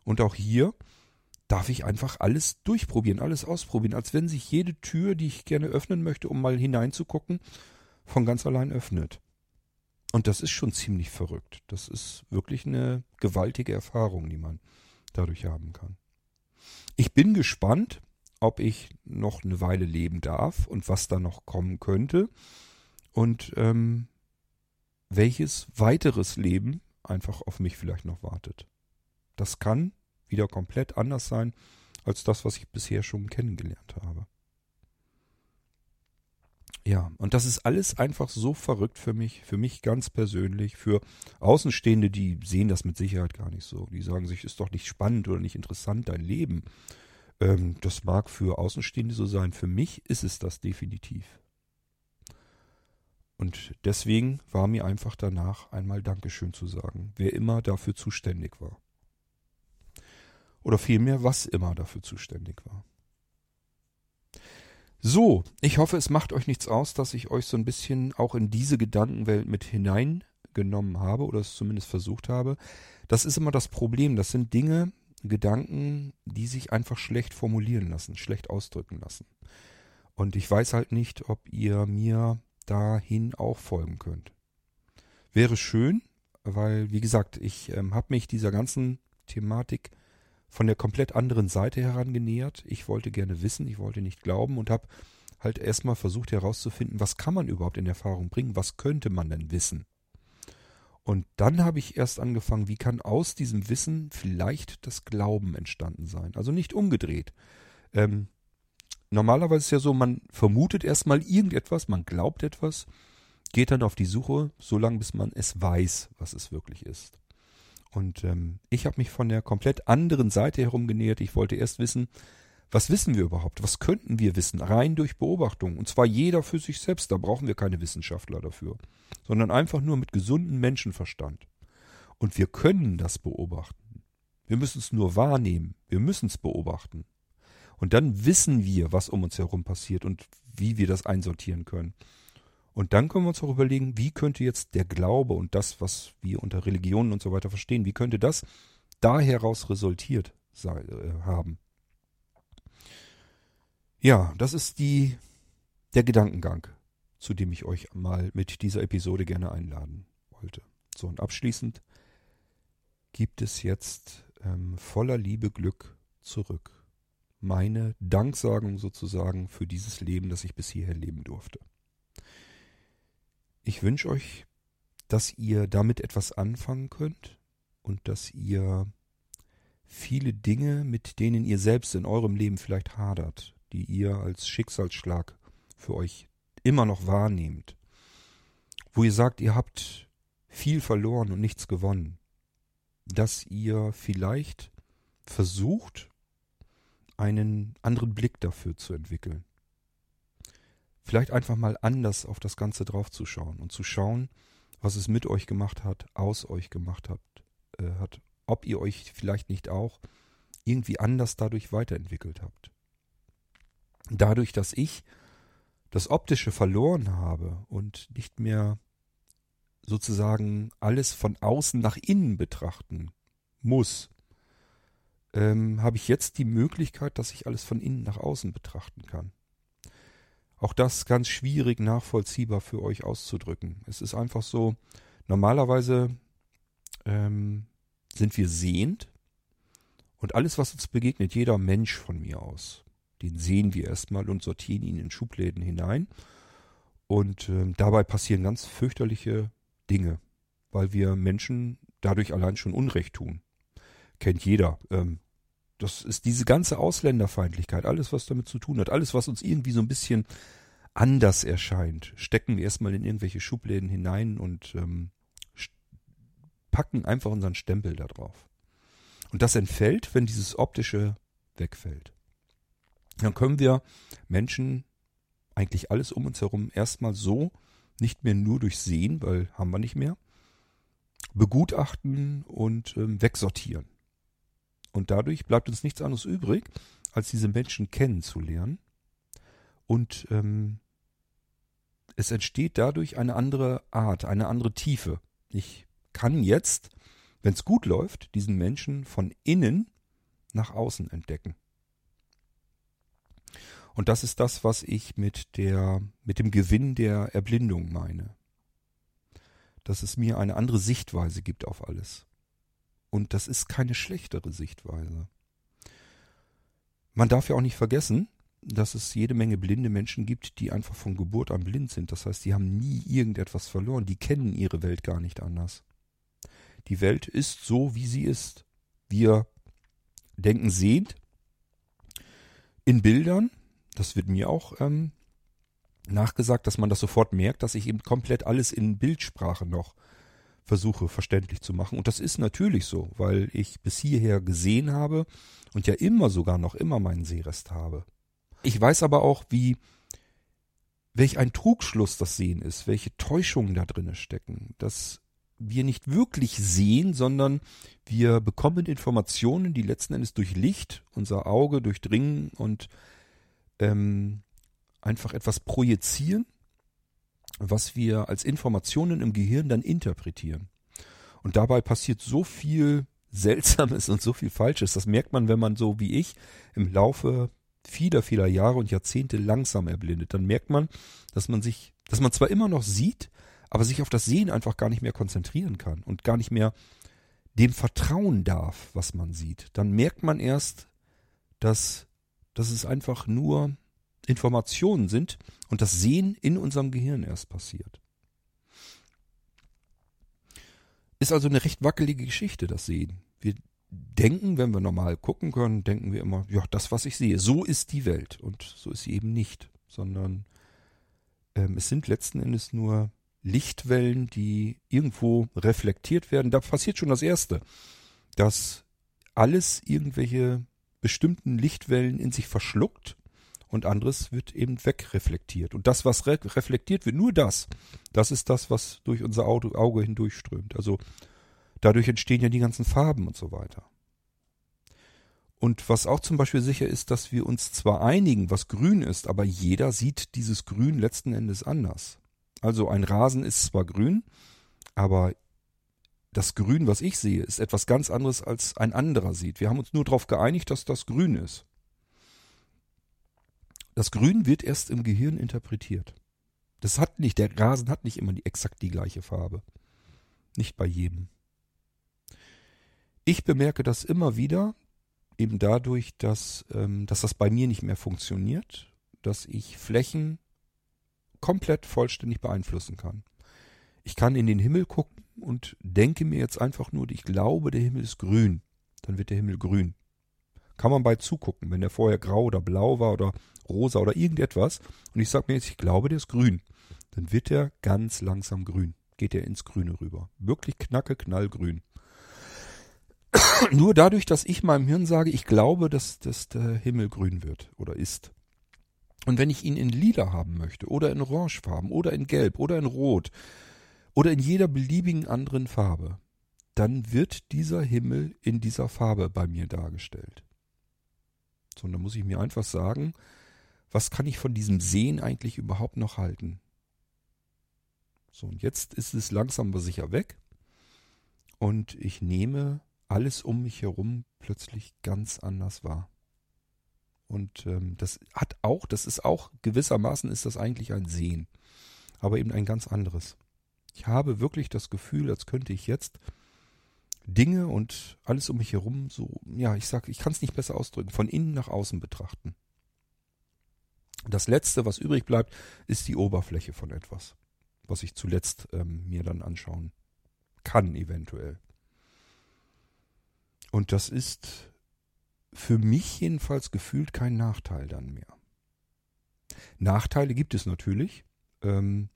Und auch hier darf ich einfach alles durchprobieren, alles ausprobieren. Als wenn sich jede Tür, die ich gerne öffnen möchte, um mal hineinzugucken, von ganz allein öffnet. Und das ist schon ziemlich verrückt. Das ist wirklich eine gewaltige Erfahrung, die man dadurch haben kann. Ich bin gespannt, ob ich noch eine Weile leben darf und was da noch kommen könnte und ähm, welches weiteres Leben einfach auf mich vielleicht noch wartet. Das kann wieder komplett anders sein als das, was ich bisher schon kennengelernt habe. Ja, und das ist alles einfach so verrückt für mich, für mich ganz persönlich, für Außenstehende, die sehen das mit Sicherheit gar nicht so. Die sagen sich, ist doch nicht spannend oder nicht interessant, dein Leben. Ähm, das mag für Außenstehende so sein. Für mich ist es das definitiv. Und deswegen war mir einfach danach einmal Dankeschön zu sagen, wer immer dafür zuständig war. Oder vielmehr, was immer dafür zuständig war. So, ich hoffe, es macht euch nichts aus, dass ich euch so ein bisschen auch in diese Gedankenwelt mit hineingenommen habe oder es zumindest versucht habe. Das ist immer das Problem. Das sind Dinge, Gedanken, die sich einfach schlecht formulieren lassen, schlecht ausdrücken lassen. Und ich weiß halt nicht, ob ihr mir dahin auch folgen könnt. Wäre schön, weil, wie gesagt, ich ähm, habe mich dieser ganzen Thematik von der komplett anderen Seite herangenähert. Ich wollte gerne wissen, ich wollte nicht glauben und habe halt erstmal versucht herauszufinden, was kann man überhaupt in Erfahrung bringen, was könnte man denn wissen. Und dann habe ich erst angefangen, wie kann aus diesem Wissen vielleicht das Glauben entstanden sein? Also nicht umgedreht. Ähm, normalerweise ist ja so, man vermutet erstmal irgendetwas, man glaubt etwas, geht dann auf die Suche, solange bis man es weiß, was es wirklich ist. Und ähm, ich habe mich von der komplett anderen Seite herum genähert. Ich wollte erst wissen, was wissen wir überhaupt? Was könnten wir wissen? Rein durch Beobachtung. Und zwar jeder für sich selbst. Da brauchen wir keine Wissenschaftler dafür. Sondern einfach nur mit gesundem Menschenverstand. Und wir können das beobachten. Wir müssen es nur wahrnehmen. Wir müssen es beobachten. Und dann wissen wir, was um uns herum passiert und wie wir das einsortieren können. Und dann können wir uns auch überlegen, wie könnte jetzt der Glaube und das, was wir unter Religionen und so weiter verstehen, wie könnte das da heraus resultiert sei, äh, haben. Ja, das ist die, der Gedankengang, zu dem ich euch mal mit dieser Episode gerne einladen wollte. So, und abschließend gibt es jetzt ähm, voller Liebe, Glück zurück. Meine Danksagung sozusagen für dieses Leben, das ich bis hierher leben durfte. Ich wünsche euch, dass ihr damit etwas anfangen könnt und dass ihr viele Dinge, mit denen ihr selbst in eurem Leben vielleicht hadert, die ihr als Schicksalsschlag für euch immer noch wahrnehmt, wo ihr sagt, ihr habt viel verloren und nichts gewonnen, dass ihr vielleicht versucht, einen anderen Blick dafür zu entwickeln. Vielleicht einfach mal anders auf das Ganze draufzuschauen und zu schauen, was es mit euch gemacht hat, aus euch gemacht habt, äh, hat, ob ihr euch vielleicht nicht auch irgendwie anders dadurch weiterentwickelt habt. Dadurch, dass ich das Optische verloren habe und nicht mehr sozusagen alles von außen nach innen betrachten muss, ähm, habe ich jetzt die Möglichkeit, dass ich alles von innen nach außen betrachten kann. Auch das ganz schwierig nachvollziehbar für euch auszudrücken. Es ist einfach so, normalerweise ähm, sind wir sehend und alles, was uns begegnet, jeder Mensch von mir aus, den sehen wir erstmal und sortieren ihn in Schubläden hinein. Und ähm, dabei passieren ganz fürchterliche Dinge, weil wir Menschen dadurch allein schon Unrecht tun. Kennt jeder. Ähm, das ist diese ganze Ausländerfeindlichkeit, alles, was damit zu tun hat, alles, was uns irgendwie so ein bisschen anders erscheint, stecken wir erstmal in irgendwelche Schubläden hinein und ähm, packen einfach unseren Stempel da drauf. Und das entfällt, wenn dieses optische wegfällt. Dann können wir Menschen eigentlich alles um uns herum erstmal so nicht mehr nur durchsehen, weil haben wir nicht mehr, begutachten und ähm, wegsortieren. Und dadurch bleibt uns nichts anderes übrig, als diese Menschen kennenzulernen. Und ähm, es entsteht dadurch eine andere Art, eine andere Tiefe. Ich kann jetzt, wenn es gut läuft, diesen Menschen von innen nach außen entdecken. Und das ist das, was ich mit der, mit dem Gewinn der Erblindung meine. Dass es mir eine andere Sichtweise gibt auf alles. Und das ist keine schlechtere Sichtweise. Man darf ja auch nicht vergessen, dass es jede Menge blinde Menschen gibt, die einfach von Geburt an blind sind. Das heißt, die haben nie irgendetwas verloren. Die kennen ihre Welt gar nicht anders. Die Welt ist so, wie sie ist. Wir denken sehend in Bildern. Das wird mir auch ähm, nachgesagt, dass man das sofort merkt, dass ich eben komplett alles in Bildsprache noch versuche verständlich zu machen. Und das ist natürlich so, weil ich bis hierher gesehen habe und ja immer sogar noch immer meinen Sehrest habe. Ich weiß aber auch, wie, welch ein Trugschluss das Sehen ist, welche Täuschungen da drinne stecken, dass wir nicht wirklich sehen, sondern wir bekommen Informationen, die letzten Endes durch Licht unser Auge durchdringen und ähm, einfach etwas projizieren was wir als Informationen im Gehirn dann interpretieren. Und dabei passiert so viel Seltsames und so viel Falsches. Das merkt man, wenn man so wie ich im Laufe vieler, vieler Jahre und Jahrzehnte langsam erblindet. Dann merkt man, dass man sich, dass man zwar immer noch sieht, aber sich auf das Sehen einfach gar nicht mehr konzentrieren kann und gar nicht mehr dem vertrauen darf, was man sieht. Dann merkt man erst, dass, dass es einfach nur Informationen sind und das Sehen in unserem Gehirn erst passiert. Ist also eine recht wackelige Geschichte, das Sehen. Wir denken, wenn wir normal gucken können, denken wir immer, ja, das, was ich sehe, so ist die Welt. Und so ist sie eben nicht, sondern ähm, es sind letzten Endes nur Lichtwellen, die irgendwo reflektiert werden. Da passiert schon das Erste, dass alles irgendwelche bestimmten Lichtwellen in sich verschluckt und anderes wird eben wegreflektiert. Und das, was re reflektiert wird, nur das, das ist das, was durch unser Auge hindurchströmt. Also dadurch entstehen ja die ganzen Farben und so weiter. Und was auch zum Beispiel sicher ist, dass wir uns zwar einigen, was grün ist, aber jeder sieht dieses Grün letzten Endes anders. Also ein Rasen ist zwar grün, aber das Grün, was ich sehe, ist etwas ganz anderes, als ein anderer sieht. Wir haben uns nur darauf geeinigt, dass das grün ist. Das Grün wird erst im Gehirn interpretiert. Das hat nicht, der Rasen hat nicht immer die, exakt die gleiche Farbe. Nicht bei jedem. Ich bemerke das immer wieder, eben dadurch, dass, ähm, dass das bei mir nicht mehr funktioniert, dass ich Flächen komplett vollständig beeinflussen kann. Ich kann in den Himmel gucken und denke mir jetzt einfach nur, ich glaube, der Himmel ist grün. Dann wird der Himmel grün. Kann man bei zugucken, wenn der vorher grau oder blau war oder rosa oder irgendetwas. Und ich sage mir jetzt, ich glaube, der ist grün. Dann wird er ganz langsam grün. Geht er ins Grüne rüber. Wirklich knacke, knallgrün. Nur dadurch, dass ich meinem Hirn sage, ich glaube, dass, dass der Himmel grün wird oder ist. Und wenn ich ihn in lila haben möchte oder in orangefarben oder in gelb oder in rot oder in jeder beliebigen anderen Farbe, dann wird dieser Himmel in dieser Farbe bei mir dargestellt. So, und dann muss ich mir einfach sagen, was kann ich von diesem Sehen eigentlich überhaupt noch halten? So, und jetzt ist es langsam aber sicher weg. Und ich nehme alles um mich herum plötzlich ganz anders wahr. Und ähm, das hat auch, das ist auch, gewissermaßen ist das eigentlich ein Sehen, aber eben ein ganz anderes. Ich habe wirklich das Gefühl, als könnte ich jetzt Dinge und alles um mich herum so, ja, ich sag, ich kann es nicht besser ausdrücken, von innen nach außen betrachten. Das letzte, was übrig bleibt, ist die Oberfläche von etwas, was ich zuletzt ähm, mir dann anschauen kann, eventuell. Und das ist für mich jedenfalls gefühlt kein Nachteil dann mehr. Nachteile gibt es natürlich. Ähm,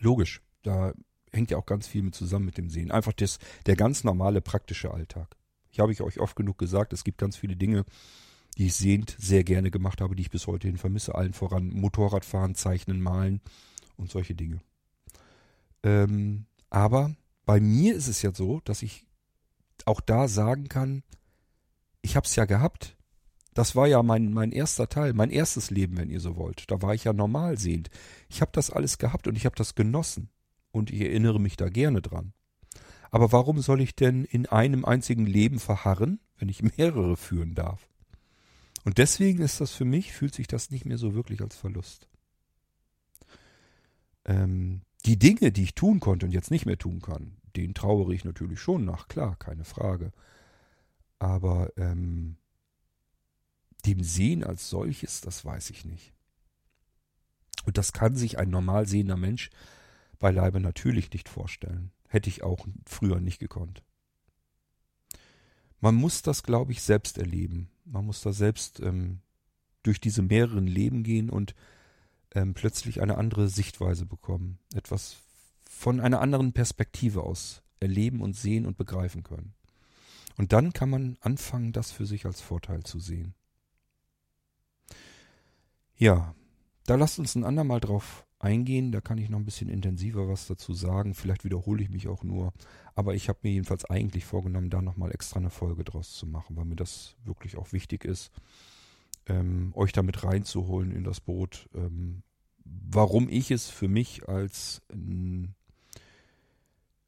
logisch, da hängt ja auch ganz viel mit zusammen mit dem Sehen. Einfach das, der ganz normale praktische Alltag. Ich habe ich euch oft genug gesagt, es gibt ganz viele Dinge, die ich sehend sehr gerne gemacht habe, die ich bis heute hin vermisse. Allen voran Motorradfahren, Zeichnen, Malen und solche Dinge. Ähm, aber bei mir ist es ja so, dass ich auch da sagen kann, ich habe es ja gehabt. Das war ja mein, mein erster Teil, mein erstes Leben, wenn ihr so wollt. Da war ich ja normal sehend. Ich habe das alles gehabt und ich habe das genossen. Und ich erinnere mich da gerne dran. Aber warum soll ich denn in einem einzigen Leben verharren, wenn ich mehrere führen darf? Und deswegen ist das für mich, fühlt sich das nicht mehr so wirklich als Verlust. Ähm, die Dinge, die ich tun konnte und jetzt nicht mehr tun kann, denen trauere ich natürlich schon nach, klar, keine Frage. Aber ähm, dem Sehen als solches, das weiß ich nicht. Und das kann sich ein normal sehender Mensch beileibe natürlich nicht vorstellen. Hätte ich auch früher nicht gekonnt. Man muss das, glaube ich, selbst erleben. Man muss da selbst ähm, durch diese mehreren Leben gehen und ähm, plötzlich eine andere Sichtweise bekommen. Etwas von einer anderen Perspektive aus erleben und sehen und begreifen können. Und dann kann man anfangen, das für sich als Vorteil zu sehen. Ja, da lasst uns ein andermal drauf eingehen. Da kann ich noch ein bisschen intensiver was dazu sagen. Vielleicht wiederhole ich mich auch nur. Aber ich habe mir jedenfalls eigentlich vorgenommen, da nochmal extra eine Folge draus zu machen, weil mir das wirklich auch wichtig ist, ähm, euch damit reinzuholen in das Boot. Ähm, warum ich es für mich als ähm,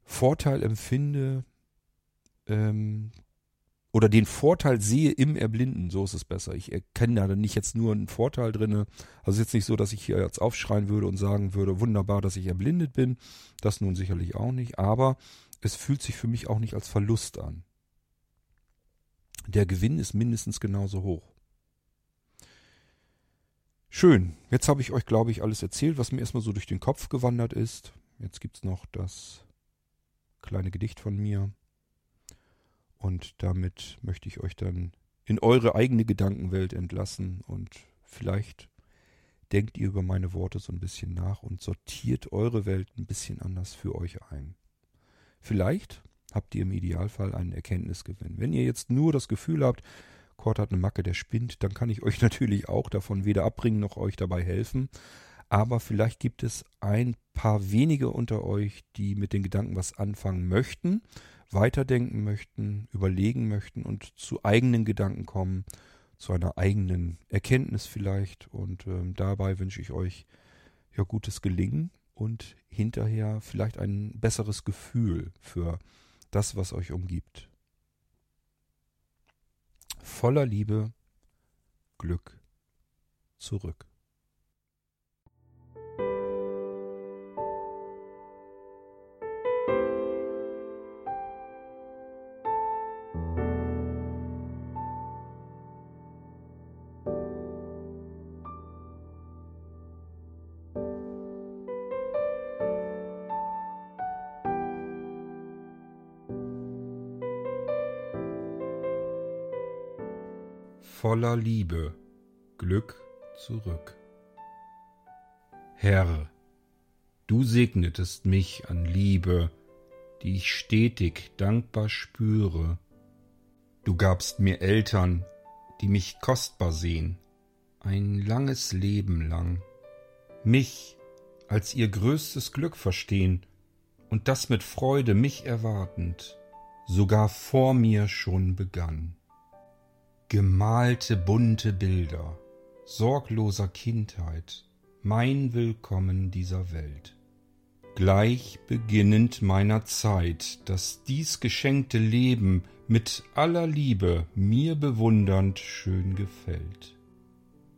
Vorteil empfinde, ähm, oder den Vorteil sehe im Erblinden, so ist es besser. Ich erkenne da nicht jetzt nur einen Vorteil drinne. Also ist jetzt nicht so, dass ich hier jetzt aufschreien würde und sagen würde, wunderbar, dass ich erblindet bin. Das nun sicherlich auch nicht. Aber es fühlt sich für mich auch nicht als Verlust an. Der Gewinn ist mindestens genauso hoch. Schön. Jetzt habe ich euch, glaube ich, alles erzählt, was mir erstmal so durch den Kopf gewandert ist. Jetzt gibt es noch das kleine Gedicht von mir. Und damit möchte ich euch dann in eure eigene Gedankenwelt entlassen und vielleicht denkt ihr über meine Worte so ein bisschen nach und sortiert eure Welt ein bisschen anders für euch ein. Vielleicht habt ihr im Idealfall einen Erkenntnisgewinn. Wenn ihr jetzt nur das Gefühl habt, Kurt hat eine Macke, der spinnt, dann kann ich euch natürlich auch davon weder abbringen noch euch dabei helfen. Aber vielleicht gibt es ein paar wenige unter euch, die mit den Gedanken was anfangen möchten weiterdenken möchten, überlegen möchten und zu eigenen Gedanken kommen, zu einer eigenen Erkenntnis vielleicht. Und ähm, dabei wünsche ich euch ja gutes Gelingen und hinterher vielleicht ein besseres Gefühl für das, was euch umgibt. Voller Liebe, Glück zurück. Voller Liebe, Glück zurück. Herr, du segnetest mich an Liebe, die ich stetig dankbar spüre. Du gabst mir Eltern, die mich kostbar sehen, ein langes Leben lang, mich als ihr größtes Glück verstehen und das mit Freude mich erwartend, sogar vor mir schon begann. Gemalte bunte Bilder sorgloser Kindheit, mein Willkommen dieser Welt. Gleich beginnend meiner Zeit, dass dies geschenkte Leben mit aller Liebe mir bewundernd schön gefällt.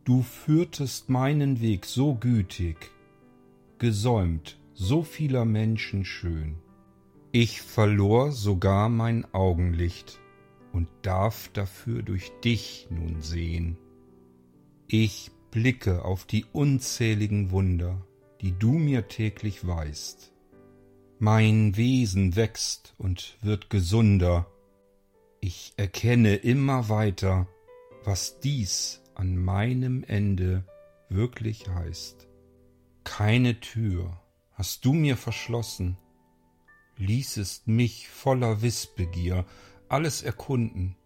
Du führtest meinen Weg so gütig, gesäumt so vieler Menschen schön. Ich verlor sogar mein Augenlicht und darf dafür durch dich nun sehen. Ich blicke auf die unzähligen Wunder, die du mir täglich weist. Mein Wesen wächst und wird gesunder. Ich erkenne immer weiter, was dies an meinem Ende wirklich heißt. Keine Tür hast du mir verschlossen, ließest mich voller Wissbegier alles erkunden,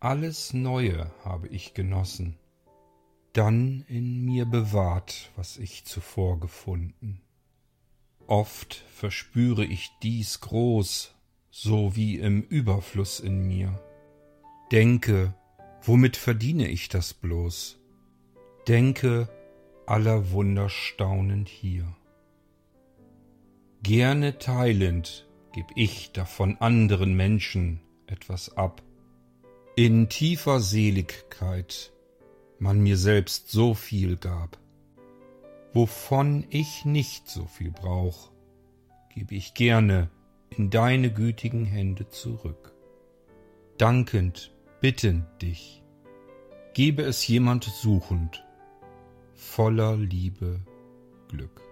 alles Neue habe ich genossen, dann in mir bewahrt, was ich zuvor gefunden. Oft verspüre ich dies groß, so wie im Überfluss in mir. Denke, womit verdiene ich das bloß? Denke, aller Wunder staunend hier. Gerne teilend geb ich davon anderen Menschen etwas ab. In tiefer Seligkeit man mir selbst so viel gab. Wovon ich nicht so viel brauch, gebe ich gerne in deine gütigen Hände zurück. Dankend, bittend dich, gebe es jemand suchend, voller Liebe Glück.